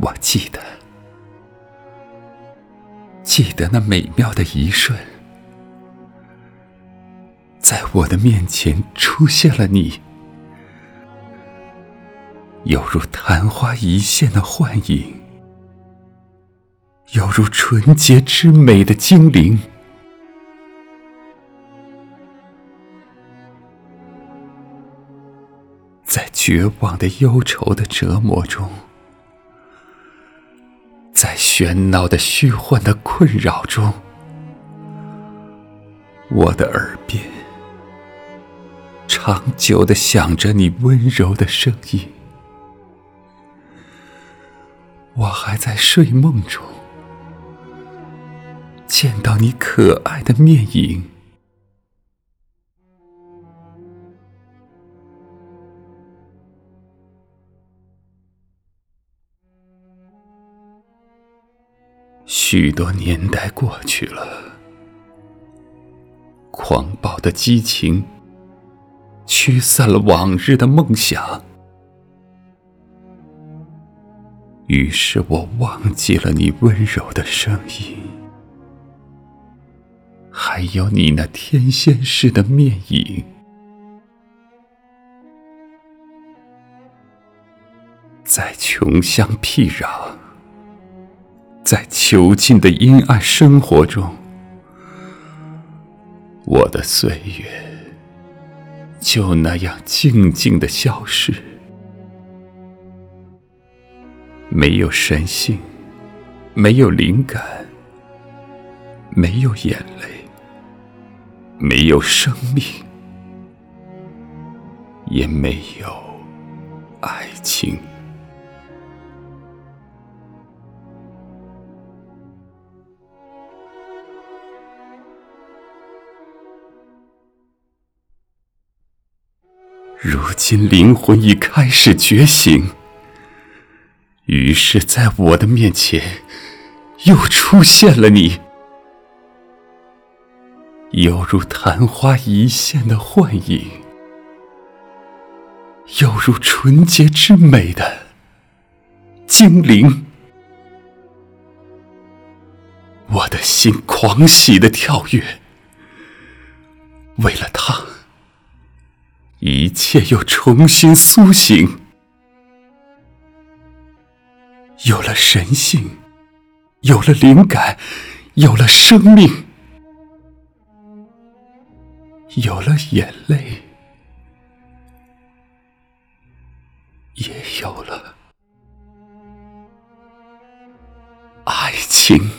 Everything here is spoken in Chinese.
我记得，记得那美妙的一瞬，在我的面前出现了你，犹如昙花一现的幻影，犹如纯洁之美的精灵。在绝望的忧愁的折磨中，喧闹的虚幻的困扰中，我的耳边长久的响着你温柔的声音。我还在睡梦中见到你可爱的面影。许多年代过去了，狂暴的激情驱散了往日的梦想，于是我忘记了你温柔的声音，还有你那天仙似的面影，在穷乡僻壤。在囚禁的阴暗生活中，我的岁月就那样静静的消逝，没有神性，没有灵感，没有眼泪，没有生命，也没有爱情。如今灵魂已开始觉醒，于是，在我的面前又出现了你，犹如昙花一现的幻影，犹如纯洁之美的精灵。我的心狂喜的跳跃，为了他。一切又重新苏醒，有了神性，有了灵感，有了生命，有了眼泪，也有了爱情。